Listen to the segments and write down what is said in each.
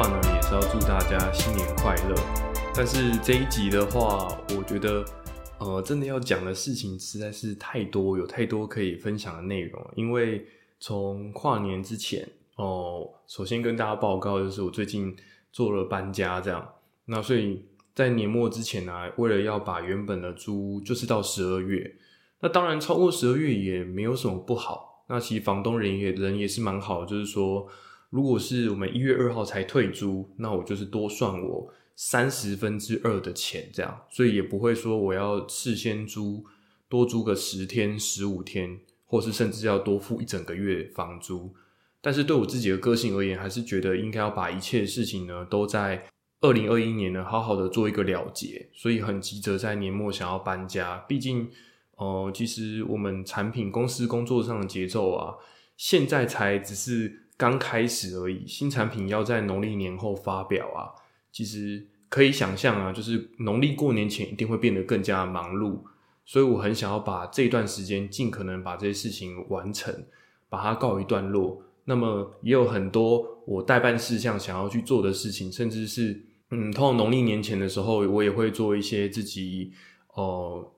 话呢，也是要祝大家新年快乐。但是这一集的话，我觉得，呃，真的要讲的事情实在是太多，有太多可以分享的内容。因为从跨年之前，哦，首先跟大家报告就是我最近做了搬家，这样。那所以在年末之前呢，为了要把原本的租就是到十二月，那当然超过十二月也没有什么不好。那其实房东人也人也是蛮好，就是说。如果是我们一月二号才退租，那我就是多算我三十分之二的钱，这样，所以也不会说我要事先租多租个十天、十五天，或是甚至要多付一整个月房租。但是对我自己的个性而言，还是觉得应该要把一切事情呢，都在二零二一年呢，好好的做一个了结，所以很急着在年末想要搬家。毕竟，呃，其实我们产品公司工作上的节奏啊，现在才只是。刚开始而已，新产品要在农历年后发表啊，其实可以想象啊，就是农历过年前一定会变得更加忙碌，所以我很想要把这段时间尽可能把这些事情完成，把它告一段落。那么也有很多我代办事项想要去做的事情，甚至是嗯，通常农历年前的时候，我也会做一些自己哦，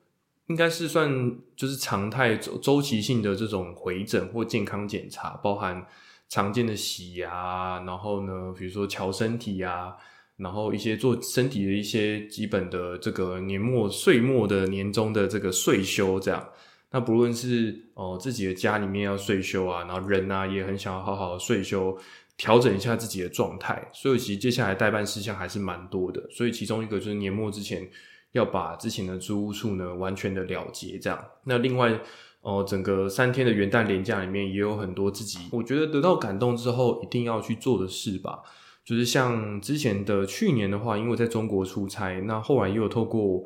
应该是算就是常态周周期性的这种回诊或健康检查，包含。常见的洗牙，然后呢，比如说瞧身体呀，然后一些做身体的一些基本的这个年末岁末的年终的这个岁修，这样。那不论是哦自己的家里面要岁修啊，然后人啊也很想要好好的岁修，调整一下自己的状态。所以其实接下来代办事项还是蛮多的。所以其中一个就是年末之前要把之前的租屋处呢完全的了结，这样。那另外。哦，整个三天的元旦连假里面也有很多自己，我觉得得到感动之后一定要去做的事吧。就是像之前的去年的话，因为在中国出差，那后来也有透过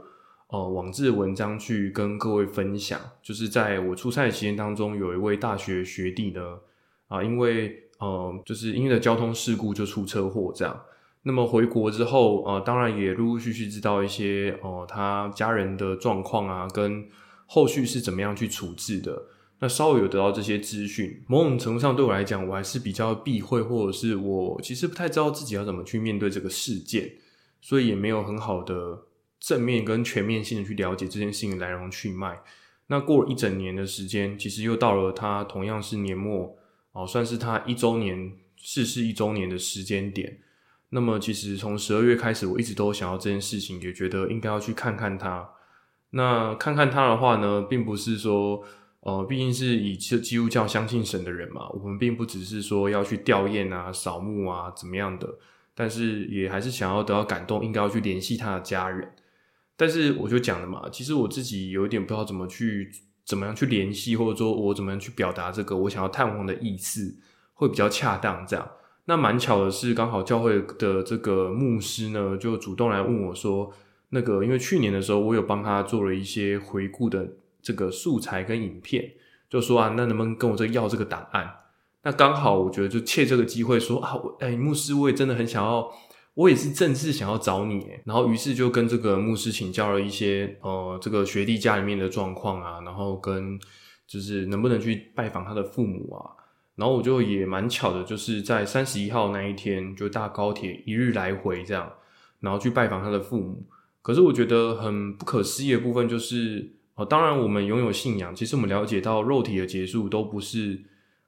呃网志文章去跟各位分享。就是在我出差的期间当中，有一位大学学弟呢，啊，因为呃就是因为交通事故就出车祸这样。那么回国之后，呃，当然也陆陆续续知道一些哦他家人的状况啊，跟。后续是怎么样去处置的？那稍微有得到这些资讯，某种程度上对我来讲，我还是比较避讳，或者是我其实不太知道自己要怎么去面对这个事件，所以也没有很好的正面跟全面性的去了解这件事情的来龙去脉。那过了一整年的时间，其实又到了他同样是年末哦，算是他一周年逝世一周年的时间点。那么其实从十二月开始，我一直都想要这件事情，也觉得应该要去看看他。那看看他的话呢，并不是说，呃，毕竟是以基基督教相信神的人嘛，我们并不只是说要去吊唁啊、扫墓啊怎么样的，但是也还是想要得到感动，应该要去联系他的家人。但是我就讲了嘛，其实我自己有一点不知道怎么去怎么样去联系，或者说我怎么样去表达这个我想要探望的意思，会比较恰当。这样，那蛮巧的是，刚好教会的这个牧师呢，就主动来问我说。那个，因为去年的时候，我有帮他做了一些回顾的这个素材跟影片，就说啊，那能不能跟我这要这个档案？那刚好，我觉得就借这个机会说啊，我哎，牧师，我也真的很想要，我也是正式想要找你，然后于是就跟这个牧师请教了一些呃，这个学弟家里面的状况啊，然后跟就是能不能去拜访他的父母啊，然后我就也蛮巧的，就是在三十一号那一天就搭高铁一日来回这样，然后去拜访他的父母。可是我觉得很不可思议的部分就是，哦，当然我们拥有信仰，其实我们了解到肉体的结束都不是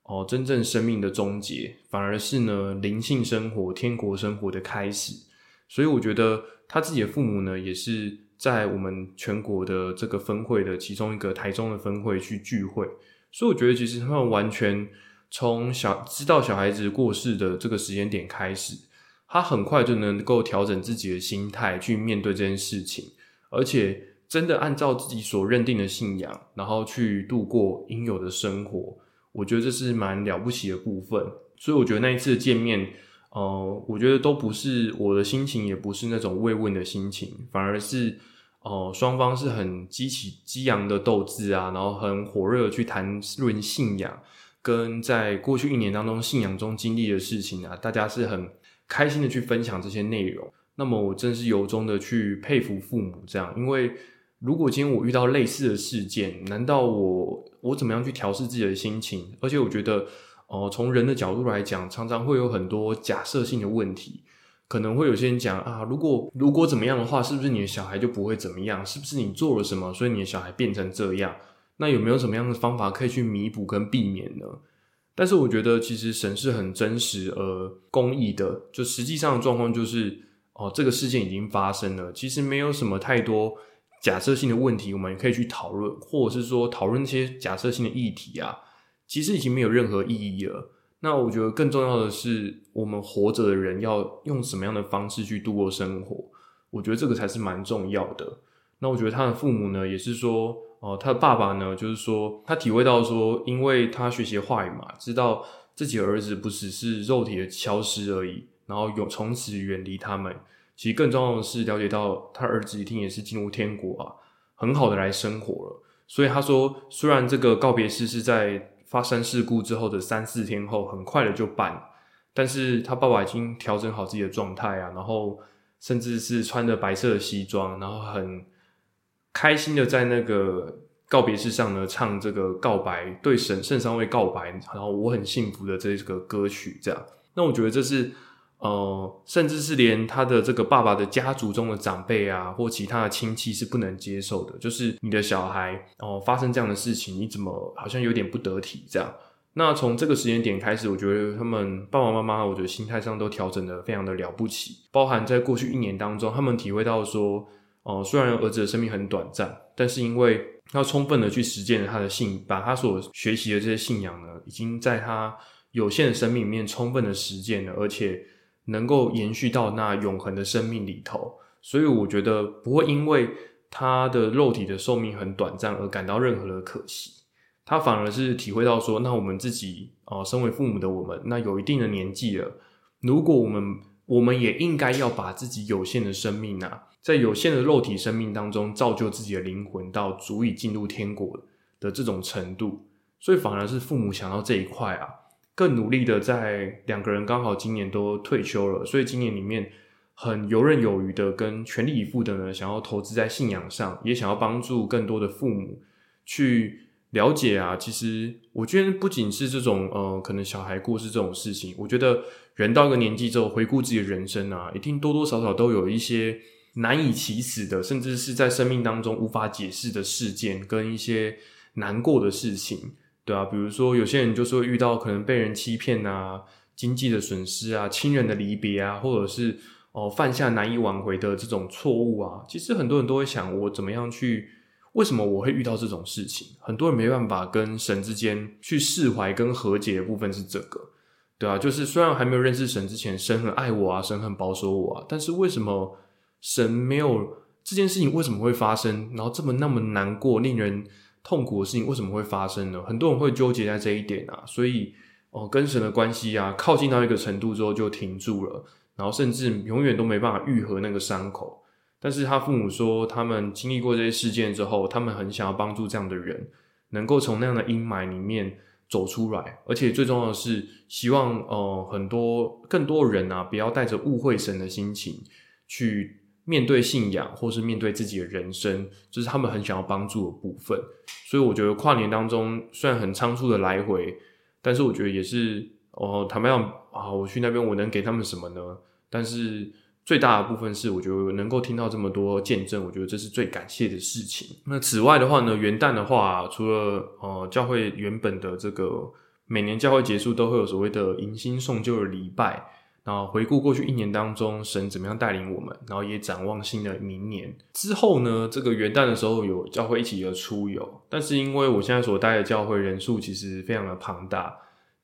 哦真正生命的终结，反而是呢灵性生活、天国生活的开始。所以我觉得他自己的父母呢，也是在我们全国的这个分会的其中一个台中的分会去聚会。所以我觉得其实他们完全从小知道小孩子过世的这个时间点开始。他很快就能够调整自己的心态去面对这件事情，而且真的按照自己所认定的信仰，然后去度过应有的生活。我觉得这是蛮了不起的部分。所以我觉得那一次的见面，呃，我觉得都不是我的心情，也不是那种慰问的心情，反而是哦，双方是很激起激昂的斗志啊，然后很火热的去谈论信仰，跟在过去一年当中信仰中经历的事情啊，大家是很。开心的去分享这些内容，那么我真是由衷的去佩服父母这样，因为如果今天我遇到类似的事件，难道我我怎么样去调试自己的心情？而且我觉得，哦，从人的角度来讲，常常会有很多假设性的问题，可能会有些人讲啊，如果如果怎么样的话，是不是你的小孩就不会怎么样？是不是你做了什么，所以你的小孩变成这样？那有没有什么样的方法可以去弥补跟避免呢？但是我觉得其实神是很真实而公义的，就实际上的状况就是哦，这个事件已经发生了，其实没有什么太多假设性的问题，我们也可以去讨论，或者是说讨论那些假设性的议题啊，其实已经没有任何意义了。那我觉得更重要的是，我们活着的人要用什么样的方式去度过生活？我觉得这个才是蛮重要的。那我觉得他的父母呢，也是说，哦，他的爸爸呢，就是说，他体会到说，因为他学习话语嘛，知道自己儿子不只是肉体的消失而已，然后有从此远离他们。其实更重要的是，了解到他儿子一定也是进入天国啊，很好的来生活了。所以他说，虽然这个告别式是在。发生事故之后的三四天后，很快的就办，但是他爸爸已经调整好自己的状态啊，然后甚至是穿着白色的西装，然后很开心的在那个告别式上呢唱这个告白，对神圣三位告白，然后我很幸福的这个歌曲，这样，那我觉得这是。呃，甚至是连他的这个爸爸的家族中的长辈啊，或其他的亲戚是不能接受的。就是你的小孩哦，发生这样的事情，你怎么好像有点不得体这样？那从这个时间点开始，我觉得他们爸爸妈妈，我觉得心态上都调整的非常的了不起。包含在过去一年当中，他们体会到说，哦，虽然儿子的生命很短暂，但是因为要充分的去实践了他的信，把他所学习的这些信仰呢，已经在他有限的生命里面充分的实践了，而且。能够延续到那永恒的生命里头，所以我觉得不会因为他的肉体的寿命很短暂而感到任何的可惜，他反而是体会到说，那我们自己哦，身为父母的我们，那有一定的年纪了，如果我们我们也应该要把自己有限的生命啊，在有限的肉体生命当中造就自己的灵魂到足以进入天国的这种程度，所以反而是父母想到这一块啊。更努力的，在两个人刚好今年都退休了，所以今年里面很游刃有余的，跟全力以赴的呢，想要投资在信仰上，也想要帮助更多的父母去了解啊。其实我觉得不仅是这种呃，可能小孩过世这种事情，我觉得人到一个年纪之后，回顾自己的人生啊，一定多多少少都有一些难以启齿的，甚至是在生命当中无法解释的事件，跟一些难过的事情。对啊，比如说有些人就是会遇到可能被人欺骗啊、经济的损失啊、亲人的离别啊，或者是哦犯下难以挽回的这种错误啊。其实很多人都会想，我怎么样去？为什么我会遇到这种事情？很多人没办法跟神之间去释怀跟和解的部分是这个，对啊，就是虽然还没有认识神之前，神很爱我啊，神很保守我啊，但是为什么神没有这件事情为什么会发生？然后这么那么难过，令人。痛苦的事情为什么会发生呢？很多人会纠结在这一点啊，所以哦，跟神的关系啊，靠近到一个程度之后就停住了，然后甚至永远都没办法愈合那个伤口。但是他父母说，他们经历过这些事件之后，他们很想要帮助这样的人，能够从那样的阴霾里面走出来，而且最重要的是，希望呃很多更多人啊，不要带着误会神的心情去。面对信仰，或是面对自己的人生，这是他们很想要帮助的部分。所以我觉得跨年当中虽然很仓促的来回，但是我觉得也是哦，坦白讲啊，我去那边我能给他们什么呢？但是最大的部分是，我觉得能够听到这么多见证，我觉得这是最感谢的事情。那此外的话呢，元旦的话，除了呃教会原本的这个每年教会结束都会有所谓的迎新送旧的礼拜。然后回顾过去一年当中，神怎么样带领我们，然后也展望新的明年之后呢？这个元旦的时候有教会一起有出游，但是因为我现在所待的教会人数其实非常的庞大，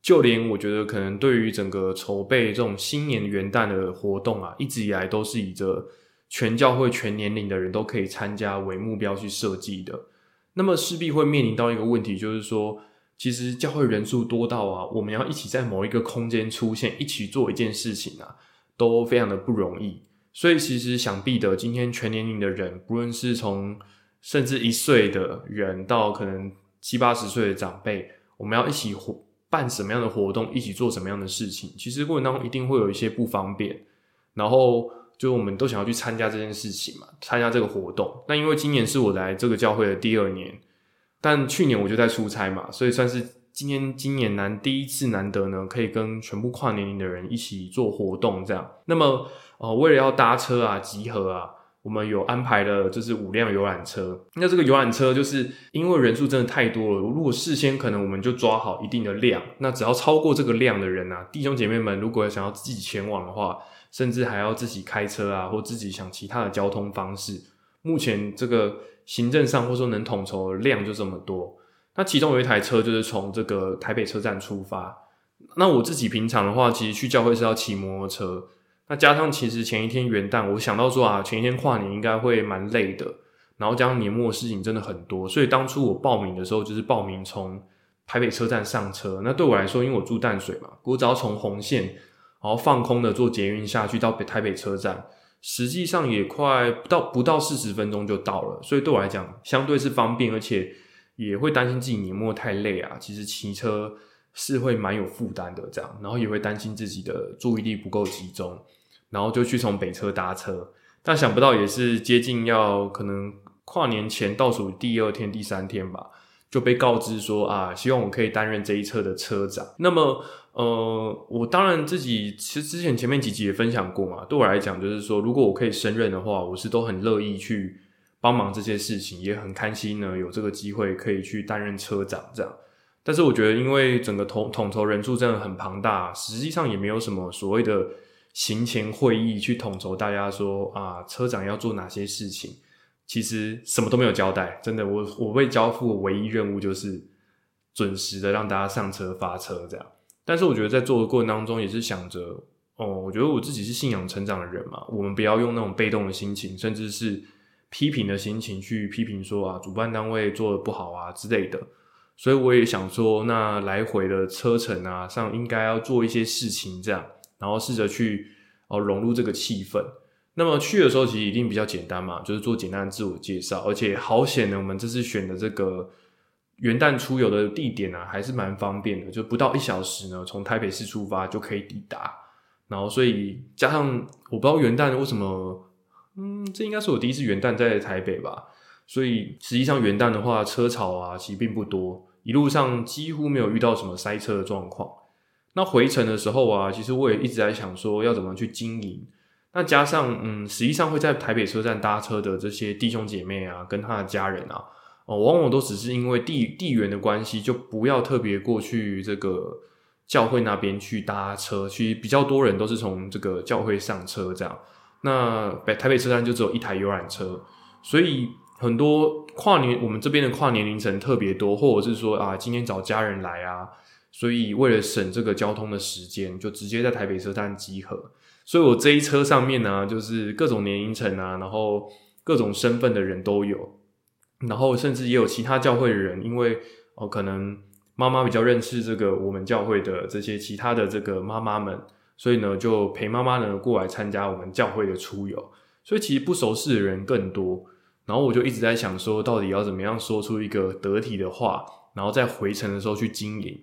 就连我觉得可能对于整个筹备这种新年元旦的活动啊，一直以来都是以着全教会全年龄的人都可以参加为目标去设计的，那么势必会面临到一个问题，就是说。其实教会人数多到啊，我们要一起在某一个空间出现，一起做一件事情啊，都非常的不容易。所以其实想必的，今天全年龄的人，不论是从甚至一岁的人到可能七八十岁的长辈，我们要一起活办什么样的活动，一起做什么样的事情，其实过程当中一定会有一些不方便。然后就我们都想要去参加这件事情嘛，参加这个活动。那因为今年是我来这个教会的第二年。但去年我就在出差嘛，所以算是今年今年难第一次难得呢，可以跟全部跨年龄的人一起做活动这样。那么呃，为了要搭车啊，集合啊。我们有安排了，就是五辆游览车。那这个游览车就是因为人数真的太多了，如果事先可能我们就抓好一定的量，那只要超过这个量的人啊，弟兄姐妹们，如果想要自己前往的话，甚至还要自己开车啊，或自己想其他的交通方式。目前这个行政上或者说能统筹的量就这么多。那其中有一台车就是从这个台北车站出发。那我自己平常的话，其实去教会是要骑摩托车。那加上其实前一天元旦，我想到说啊，前一天跨年应该会蛮累的，然后加上年末事情真的很多，所以当初我报名的时候就是报名从台北车站上车。那对我来说，因为我住淡水嘛，我只要从红线，然后放空的坐捷运下去到北台北车站，实际上也快不到不到四十分钟就到了，所以对我来讲相对是方便，而且也会担心自己年末太累啊。其实骑车是会蛮有负担的，这样，然后也会担心自己的注意力不够集中。然后就去从北车搭车，但想不到也是接近要可能跨年前倒数第二天、第三天吧，就被告知说啊，希望我可以担任这一车的车长。那么，呃，我当然自己其实之前前面几集也分享过嘛，对我来讲就是说，如果我可以胜任的话，我是都很乐意去帮忙这些事情，也很开心呢，有这个机会可以去担任车长这样。但是我觉得，因为整个统统筹人数真的很庞大，实际上也没有什么所谓的。行前会议去统筹大家说啊，车长要做哪些事情？其实什么都没有交代，真的，我我被交付唯一任务就是准时的让大家上车发车这样。但是我觉得在做的过程当中，也是想着哦，我觉得我自己是信仰成长的人嘛，我们不要用那种被动的心情，甚至是批评的心情去批评说啊，主办单位做的不好啊之类的。所以我也想说，那来回的车程啊上应该要做一些事情这样。然后试着去哦融入这个气氛。那么去的时候其实一定比较简单嘛，就是做简单的自我介绍。而且好险呢，我们这次选的这个元旦出游的地点啊，还是蛮方便的，就不到一小时呢，从台北市出发就可以抵达。然后所以加上我不知道元旦为什么，嗯，这应该是我第一次元旦在台北吧。所以实际上元旦的话，车潮啊其实并不多，一路上几乎没有遇到什么塞车的状况。那回程的时候啊，其实我也一直在想说要怎么去经营。那加上嗯，实际上会在台北车站搭车的这些弟兄姐妹啊，跟他的家人啊，哦，往往都只是因为地地缘的关系，就不要特别过去这个教会那边去搭车。其实比较多人都是从这个教会上车这样。那北台北车站就只有一台游览车，所以很多跨年我们这边的跨年凌晨特别多，或者是说啊，今天找家人来啊。所以为了省这个交通的时间，就直接在台北车站集合。所以我这一车上面呢，就是各种年龄层啊，然后各种身份的人都有，然后甚至也有其他教会的人，因为哦，可能妈妈比较认识这个我们教会的这些其他的这个妈妈们，所以呢，就陪妈妈呢过来参加我们教会的出游。所以其实不熟识的人更多。然后我就一直在想说，到底要怎么样说出一个得体的话，然后在回程的时候去经营。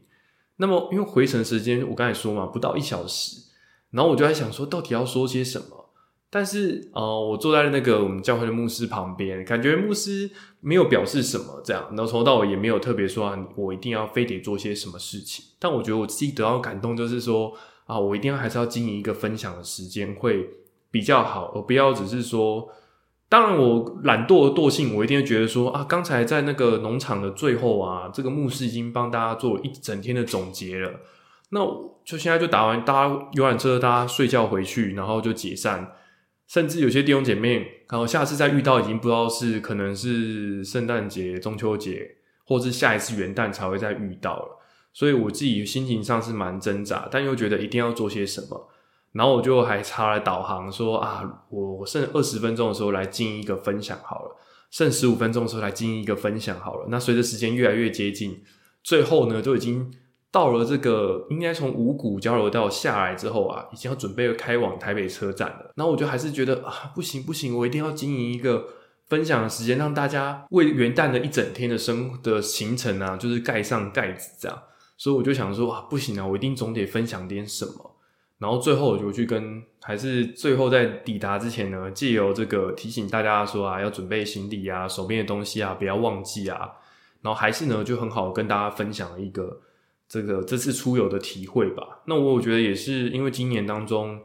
那么，因为回程时间我刚才说嘛，不到一小时，然后我就在想说，到底要说些什么？但是，呃，我坐在那个我们教会的牧师旁边，感觉牧师没有表示什么，这样，然后从头到尾也没有特别说啊我一定要非得做些什么事情。但我觉得我自己得到感动，就是说啊，我一定要还是要经营一个分享的时间会比较好，而不要只是说。当然，我懒惰的惰性，我一定会觉得说啊，刚才在那个农场的最后啊，这个牧师已经帮大家做一整天的总结了。那就现在就打完，大家游览车，大家睡觉回去，然后就解散。甚至有些弟兄姐妹，然后下次再遇到，已经不知道是可能是圣诞节、中秋节，或是下一次元旦才会再遇到了。所以我自己心情上是蛮挣扎，但又觉得一定要做些什么。然后我就还插了导航，说啊，我我剩二十分钟的时候来进一个分享好了，剩十五分钟的时候来进一个分享好了。那随着时间越来越接近，最后呢，就已经到了这个应该从五股交流道下来之后啊，已经要准备开往台北车站了。然后我就还是觉得啊，不行不行，我一定要经营一个分享的时间，让大家为元旦的一整天的生的行程啊，就是盖上盖子这样。所以我就想说啊，不行啊，我一定总得分享点什么。然后最后我就去跟，还是最后在抵达之前呢，借由这个提醒大家说啊，要准备行李啊，手边的东西啊，不要忘记啊。然后还是呢，就很好跟大家分享了一个这个这次出游的体会吧。那我我觉得也是因为今年当中，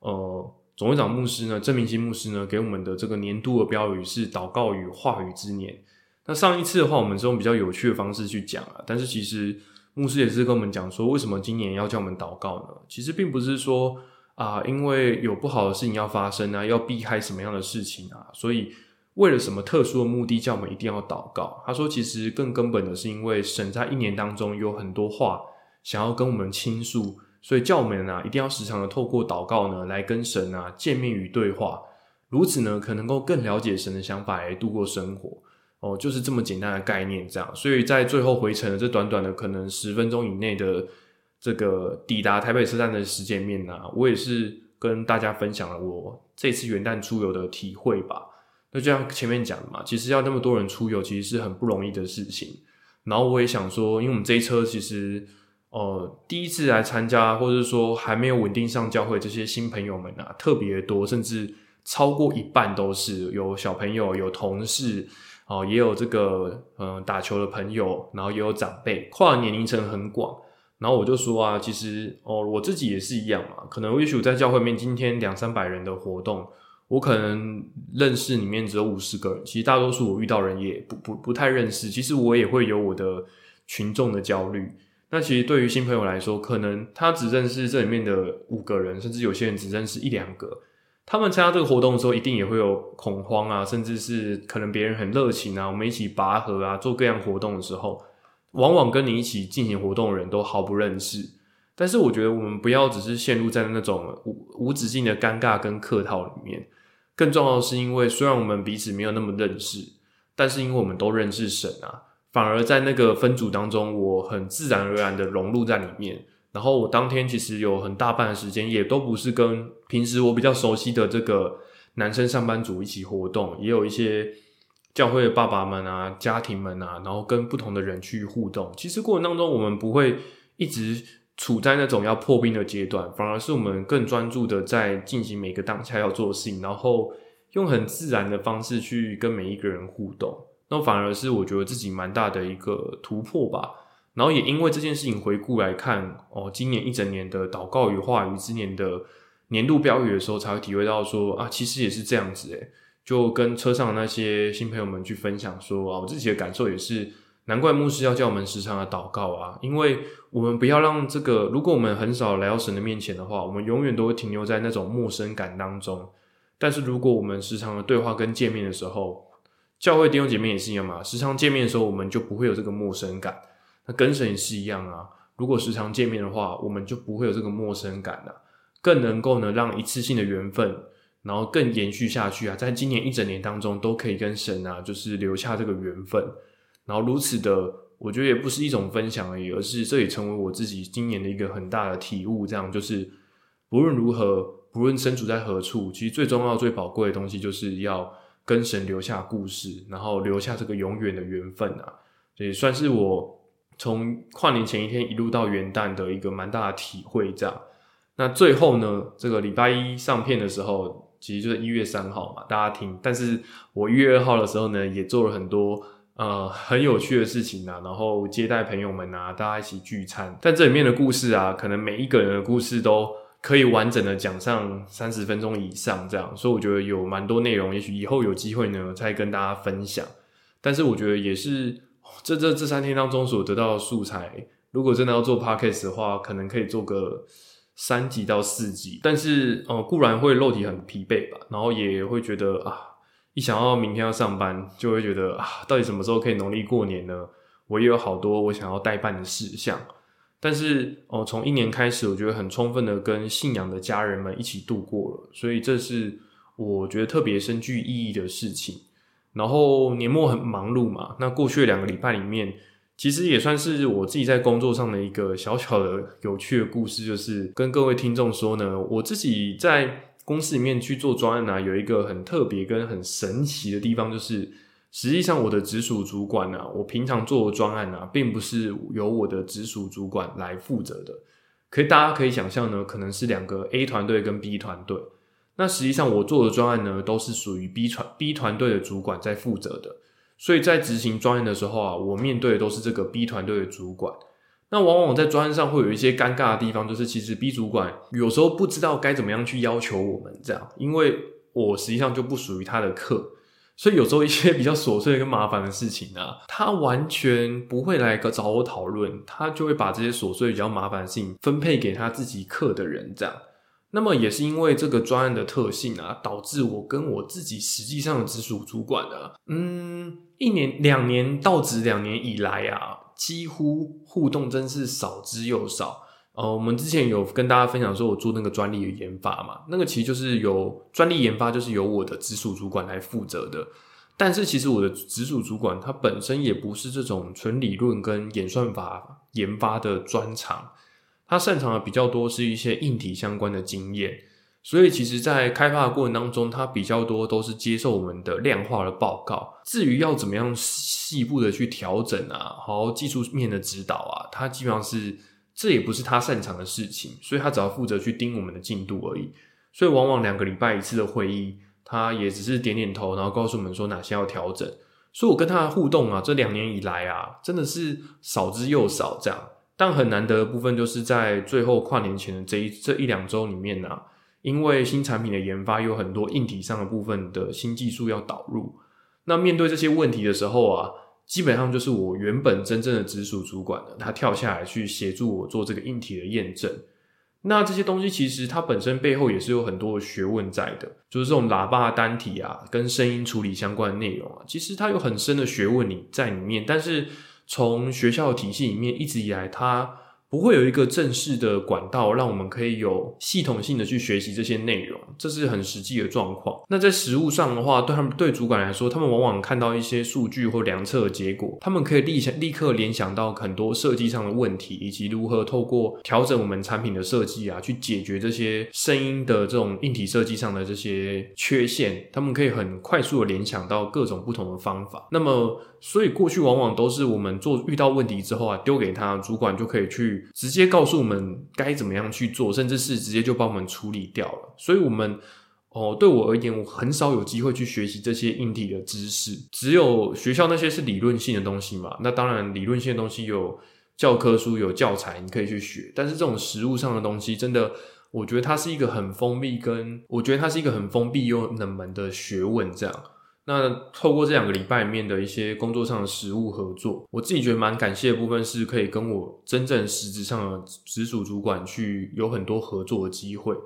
呃，总会长牧师呢，郑明新牧师呢，给我们的这个年度的标语是“祷告与话语之年”。那上一次的话，我们是用比较有趣的方式去讲啊，但是其实牧师也是跟我们讲说，为什么今年要叫我们祷告呢？其实并不是说啊，因为有不好的事情要发生啊，要避开什么样的事情啊，所以为了什么特殊的目的叫我们一定要祷告？他说，其实更根本的是因为神在一年当中有很多话想要跟我们倾诉，所以叫我们啊一定要时常的透过祷告呢来跟神啊见面与对话，如此呢可能够更了解神的想法来度过生活。哦，就是这么简单的概念，这样，所以在最后回程的这短短的可能十分钟以内的这个抵达台北车站的时间面呢，我也是跟大家分享了我这次元旦出游的体会吧。那就像前面讲的嘛，其实要那么多人出游，其实是很不容易的事情。然后我也想说，因为我们这一车其实，呃，第一次来参加，或者说还没有稳定上教会这些新朋友们啊，特别多，甚至超过一半都是有小朋友，有同事。哦，也有这个嗯打球的朋友，然后也有长辈，跨年龄层很广。然后我就说啊，其实哦，我自己也是一样嘛。可能也许在教会面今天两三百人的活动，我可能认识里面只有五十个人。其实大多数我遇到人也不不不太认识。其实我也会有我的群众的焦虑。那其实对于新朋友来说，可能他只认识这里面的五个人，甚至有些人只认识一两个。他们参加这个活动的时候，一定也会有恐慌啊，甚至是可能别人很热情啊，我们一起拔河啊，做各样活动的时候，往往跟你一起进行活动的人都毫不认识。但是我觉得我们不要只是陷入在那种无无止境的尴尬跟客套里面，更重要的是，因为虽然我们彼此没有那么认识，但是因为我们都认识神啊，反而在那个分组当中，我很自然而然的融入在里面。然后我当天其实有很大半的时间，也都不是跟平时我比较熟悉的这个男生上班族一起活动，也有一些教会的爸爸们啊、家庭们啊，然后跟不同的人去互动。其实过程当中，我们不会一直处在那种要破冰的阶段，反而是我们更专注的在进行每个当下要做的事情，然后用很自然的方式去跟每一个人互动。那反而是我觉得自己蛮大的一个突破吧。然后也因为这件事情回顾来看，哦，今年一整年的祷告与话语之年的年度标语的时候，才会体会到说啊，其实也是这样子诶，就跟车上的那些新朋友们去分享说啊，我自己的感受也是，难怪牧师要叫我们时常的祷告啊，因为我们不要让这个，如果我们很少来到神的面前的话，我们永远都会停留在那种陌生感当中。但是如果我们时常的对话跟见面的时候，教会弟兄姐妹也是一样嘛，时常见面的时候，我们就不会有这个陌生感。那跟神也是一样啊，如果时常见面的话，我们就不会有这个陌生感了，更能够呢让一次性的缘分，然后更延续下去啊，在今年一整年当中都可以跟神啊，就是留下这个缘分，然后如此的，我觉得也不是一种分享而已，而是这也成为我自己今年的一个很大的体悟。这样就是不论如何，不论身处在何处，其实最重要、最宝贵的东西，就是要跟神留下故事，然后留下这个永远的缘分啊，也算是我。从跨年前一天一路到元旦的一个蛮大的体会，这样。那最后呢，这个礼拜一上片的时候，其实就是一月三号嘛，大家听。但是我一月二号的时候呢，也做了很多呃很有趣的事情啊，然后接待朋友们啊，大家一起聚餐。但这里面的故事啊，可能每一个人的故事都可以完整的讲上三十分钟以上，这样。所以我觉得有蛮多内容，也许以后有机会呢，再跟大家分享。但是我觉得也是。这这这三天当中所得到的素材，如果真的要做 podcast 的话，可能可以做个三集到四集。但是，呃，固然会肉体很疲惫吧，然后也会觉得啊，一想到明天要上班，就会觉得啊，到底什么时候可以农历过年呢？我也有好多我想要代办的事项。但是，哦，从一年开始，我觉得很充分的跟信仰的家人们一起度过了，所以这是我觉得特别深具意义的事情。然后年末很忙碌嘛，那过去两个礼拜里面，其实也算是我自己在工作上的一个小小的有趣的故事，就是跟各位听众说呢，我自己在公司里面去做专案啊，有一个很特别跟很神奇的地方，就是实际上我的直属主管呢，我平常做的专案啊，并不是由我的直属主管来负责的，可以大家可以想象呢，可能是两个 A 团队跟 B 团队。那实际上我做的专案呢，都是属于 B 团 B 团队的主管在负责的，所以在执行专案的时候啊，我面对的都是这个 B 团队的主管。那往往在专案上会有一些尴尬的地方，就是其实 B 主管有时候不知道该怎么样去要求我们这样，因为我实际上就不属于他的课，所以有时候一些比较琐碎跟麻烦的事情啊，他完全不会来找我讨论，他就会把这些琐碎比较麻烦的事情分配给他自己课的人这样。那么也是因为这个专案的特性啊，导致我跟我自己实际上的直属主管啊，嗯，一年两年到职两年以来啊。几乎互动真是少之又少。呃，我们之前有跟大家分享说，我做那个专利的研发嘛，那个其实就是由专利研发就是由我的直属主管来负责的。但是其实我的直属主管他本身也不是这种纯理论跟演算法研发的专长，他擅长的比较多是一些硬体相关的经验。所以其实，在开发的过程当中，它比较多都是接受我们的量化的报告。至于要怎么样细部的去调整啊，好技术面的指导啊，他基本上是这也不是他擅长的事情，所以他只要负责去盯我们的进度而已。所以往往两个礼拜一次的会议，他也只是点点头，然后告诉我们说哪些要调整。所以我跟他的互动啊，这两年以来啊，真的是少之又少这样。但很难得的部分，就是在最后跨年前的这一这一两周里面呢。因为新产品的研发有很多硬体上的部分的新技术要导入，那面对这些问题的时候啊，基本上就是我原本真正的直属主管呢，他跳下来去协助我做这个硬体的验证。那这些东西其实它本身背后也是有很多的学问在的，就是这种喇叭单体啊，跟声音处理相关的内容啊，其实它有很深的学问你在里面。但是从学校体系里面一直以来，它不会有一个正式的管道，让我们可以有系统性的去学习这些内容，这是很实际的状况。那在实物上的话，对他们对主管来说，他们往往看到一些数据或量测的结果，他们可以立立刻联想到很多设计上的问题，以及如何透过调整我们产品的设计啊，去解决这些声音的这种硬体设计上的这些缺陷。他们可以很快速的联想到各种不同的方法。那么，所以过去往往都是我们做遇到问题之后啊，丢给他主管就可以去。直接告诉我们该怎么样去做，甚至是直接就帮我们处理掉了。所以，我们哦，对我而言，我很少有机会去学习这些硬体的知识。只有学校那些是理论性的东西嘛？那当然，理论性的东西有教科书、有教材，你可以去学。但是，这种实物上的东西，真的，我觉得它是一个很封闭，跟我觉得它是一个很封闭又冷门的学问，这样。那透过这两个礼拜里面的一些工作上的实务合作，我自己觉得蛮感谢的部分是可以跟我真正实质上的直属主管去有很多合作的机会。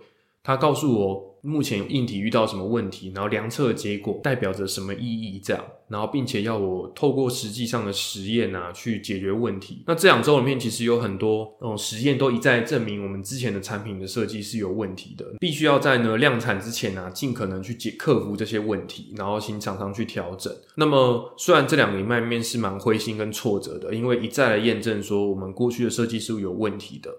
他告诉我目前硬体遇到什么问题，然后量测的结果代表着什么意义，这样，然后并且要我透过实际上的实验啊去解决问题。那这两周里面其实有很多那种实验都一再证明我们之前的产品的设计是有问题的，必须要在呢量产之前呢尽可能去解克服这些问题，然后请厂商去调整。那么虽然这两个礼拜面是蛮灰心跟挫折的，因为一再的验证说我们过去的设计是有问题的。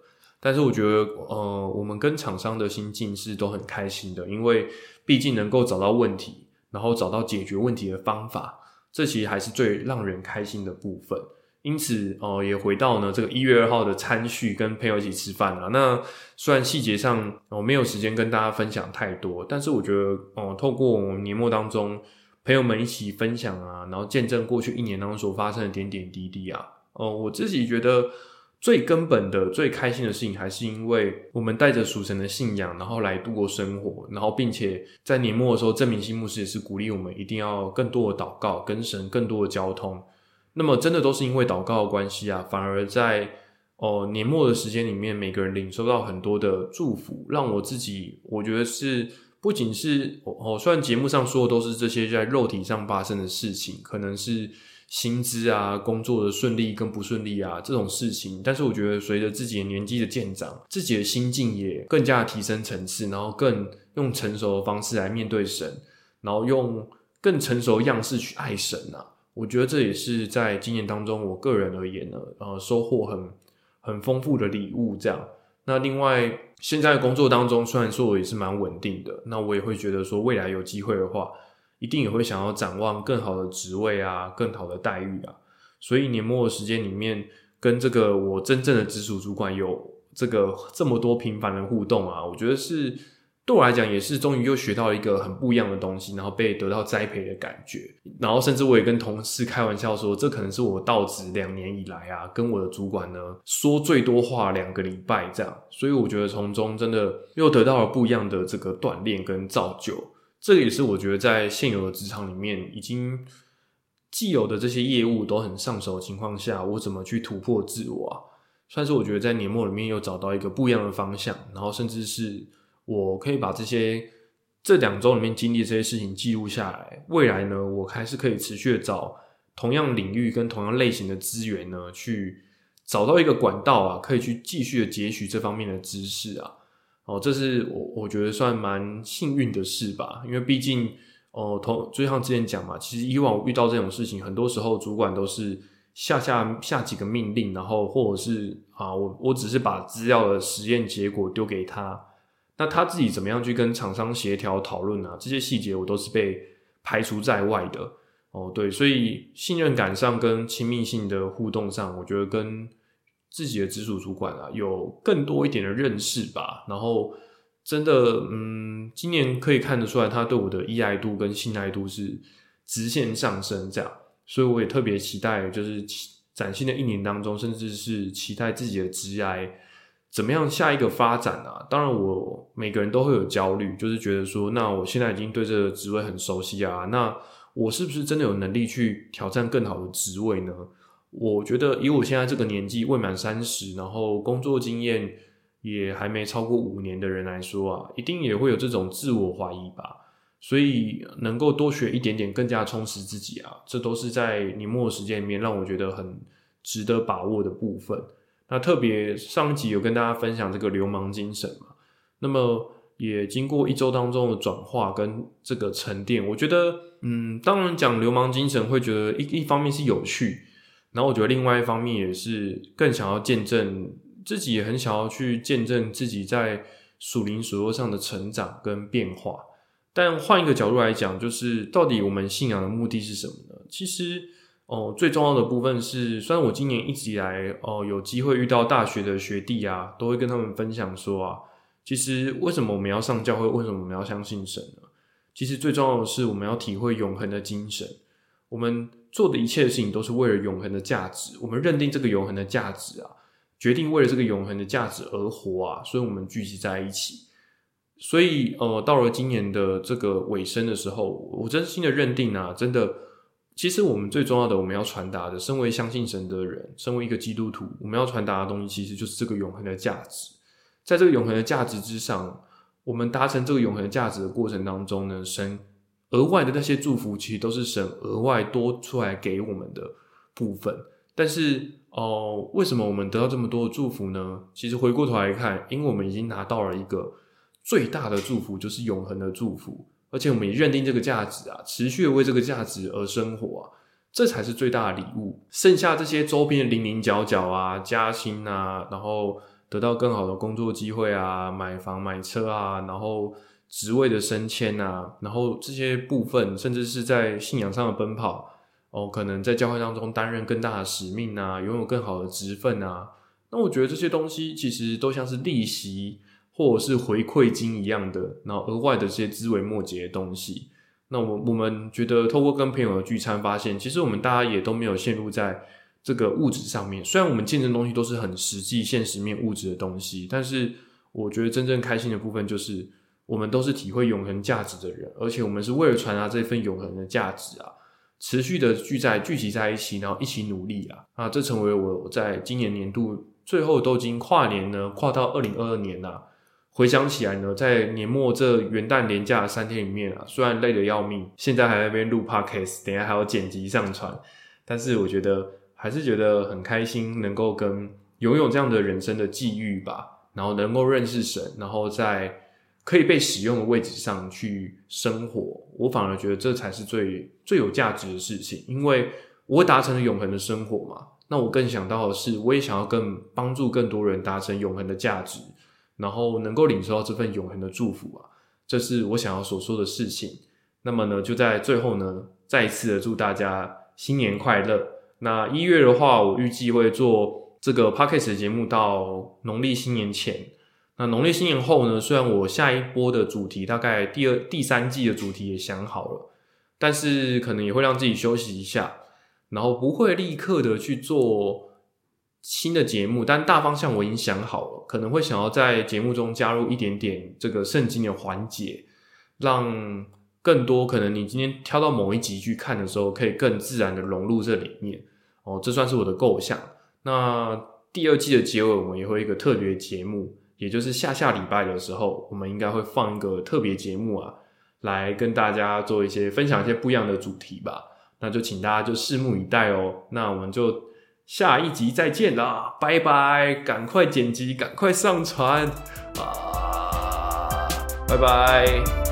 但是我觉得，呃，我们跟厂商的心境是都很开心的，因为毕竟能够找到问题，然后找到解决问题的方法，这其实还是最让人开心的部分。因此，哦，也回到呢这个一月二号的餐叙，跟朋友一起吃饭啊。那虽然细节上我没有时间跟大家分享太多，但是我觉得，哦，透过年末当中朋友们一起分享啊，然后见证过去一年当中所发生的点点滴滴啊，哦，我自己觉得。最根本的、最开心的事情，还是因为我们带着属神的信仰，然后来度过生活，然后并且在年末的时候，证明新牧师也是鼓励我们一定要更多的祷告，跟神更多的交通。那么，真的都是因为祷告的关系啊，反而在哦年末的时间里面，每个人领受到很多的祝福，让我自己我觉得是不仅是哦，虽然节目上说的都是这些在肉体上发生的事情，可能是。薪资啊，工作的顺利跟不顺利啊，这种事情，但是我觉得随着自己的年纪的渐长，自己的心境也更加提升层次，然后更用成熟的方式来面对神，然后用更成熟样式去爱神啊。我觉得这也是在今年当中，我个人而言呢，呃，收获很很丰富的礼物。这样，那另外现在工作当中，虽然说我也是蛮稳定的，那我也会觉得说未来有机会的话。一定也会想要展望更好的职位啊，更好的待遇啊，所以年末的时间里面，跟这个我真正的直属主管有这个这么多频繁的互动啊，我觉得是对我来讲也是终于又学到一个很不一样的东西，然后被得到栽培的感觉。然后甚至我也跟同事开玩笑说，这可能是我到职两年以来啊，跟我的主管呢说最多话两个礼拜这样。所以我觉得从中真的又得到了不一样的这个锻炼跟造就。这个也是我觉得在现有的职场里面，已经既有的这些业务都很上手的情况下，我怎么去突破自我啊？算是我觉得在年末里面又找到一个不一样的方向，然后甚至是。我可以把这些这两周里面经历这些事情记录下来，未来呢，我还是可以持续的找同样领域跟同样类型的资源呢，去找到一个管道啊，可以去继续的截取这方面的知识啊。哦，这是我我觉得算蛮幸运的事吧，因为毕竟哦，同就像之前讲嘛，其实以往遇到这种事情，很多时候主管都是下下下几个命令，然后或者是啊，我我只是把资料的实验结果丢给他。那他自己怎么样去跟厂商协调讨论啊？这些细节我都是被排除在外的哦。对，所以信任感上跟亲密性的互动上，我觉得跟自己的直属主管啊有更多一点的认识吧。然后真的，嗯，今年可以看得出来，他对我的依赖度跟信赖度是直线上升，这样。所以我也特别期待，就是崭新的一年当中，甚至是期待自己的职涯。怎么样下一个发展啊？当然，我每个人都会有焦虑，就是觉得说，那我现在已经对这个职位很熟悉啊，那我是不是真的有能力去挑战更好的职位呢？我觉得以我现在这个年纪，未满三十，然后工作经验也还没超过五年的人来说啊，一定也会有这种自我怀疑吧。所以，能够多学一点点，更加充实自己啊，这都是在年末时间里面让我觉得很值得把握的部分。那特别上一集有跟大家分享这个流氓精神嘛，那么也经过一周当中的转化跟这个沉淀，我觉得，嗯，当然讲流氓精神会觉得一一方面是有趣，然后我觉得另外一方面也是更想要见证自己，也很想要去见证自己在属灵属肉上的成长跟变化。但换一个角度来讲，就是到底我们信仰的目的是什么呢？其实。哦，最重要的部分是，虽然我今年一直以来哦有机会遇到大学的学弟啊，都会跟他们分享说啊，其实为什么我们要上教会，为什么我们要相信神呢？其实最重要的是，我们要体会永恒的精神。我们做的一切事情都是为了永恒的价值。我们认定这个永恒的价值啊，决定为了这个永恒的价值而活啊，所以我们聚集在一起。所以呃，到了今年的这个尾声的时候，我真心的认定啊，真的。其实我们最重要的，我们要传达的，身为相信神的人，身为一个基督徒，我们要传达的东西，其实就是这个永恒的价值。在这个永恒的价值之上，我们达成这个永恒的价值的过程当中呢，神额外的那些祝福，其实都是神额外多出来给我们的部分。但是哦，为什么我们得到这么多祝福呢？其实回过头来看，因为我们已经拿到了一个最大的祝福，就是永恒的祝福。而且我们也认定这个价值啊，持续为这个价值而生活啊，这才是最大的礼物。剩下这些周边的零零角角啊，加薪啊，然后得到更好的工作机会啊，买房买车啊，然后职位的升迁啊，然后这些部分，甚至是在信仰上的奔跑哦，可能在教会当中担任更大的使命啊，拥有更好的职分啊，那我觉得这些东西其实都像是利息。或者是回馈金一样的，然后额外的这些枝微末节的东西，那我我们觉得透过跟朋友的聚餐，发现其实我们大家也都没有陷入在这个物质上面。虽然我们见证东西都是很实际、现实面物质的东西，但是我觉得真正开心的部分就是我们都是体会永恒价值的人，而且我们是为了传达这份永恒的价值啊，持续的聚在聚集在一起，然后一起努力啊啊！这成为我在今年年度最后都已经跨年呢，跨到二零二二年了。回想起来呢，在年末这元旦连假三天里面啊，虽然累得要命，现在还在那边录 podcast，等下还要剪辑上传，但是我觉得还是觉得很开心，能够跟拥有这样的人生的际遇吧，然后能够认识神，然后在可以被使用的位置上去生活，我反而觉得这才是最最有价值的事情，因为我达成了永恒的生活嘛。那我更想到的是，我也想要更帮助更多人达成永恒的价值。然后能够领受到这份永恒的祝福啊，这是我想要所说的事情。那么呢，就在最后呢，再一次的祝大家新年快乐。那一月的话，我预计会做这个 podcast 节目到农历新年前。那农历新年后呢，虽然我下一波的主题大概第二、第三季的主题也想好了，但是可能也会让自己休息一下，然后不会立刻的去做新的节目，但大方向我已经想好了，可能会想要在节目中加入一点点这个圣经的环节，让更多可能你今天挑到某一集去看的时候，可以更自然的融入这里面。哦，这算是我的构想。那第二季的结尾，我们也会一个特别节目，也就是下下礼拜的时候，我们应该会放一个特别节目啊，来跟大家做一些分享一些不一样的主题吧。那就请大家就拭目以待哦。那我们就下一集再见啦，拜拜！赶快剪辑，赶快上传啊，拜拜。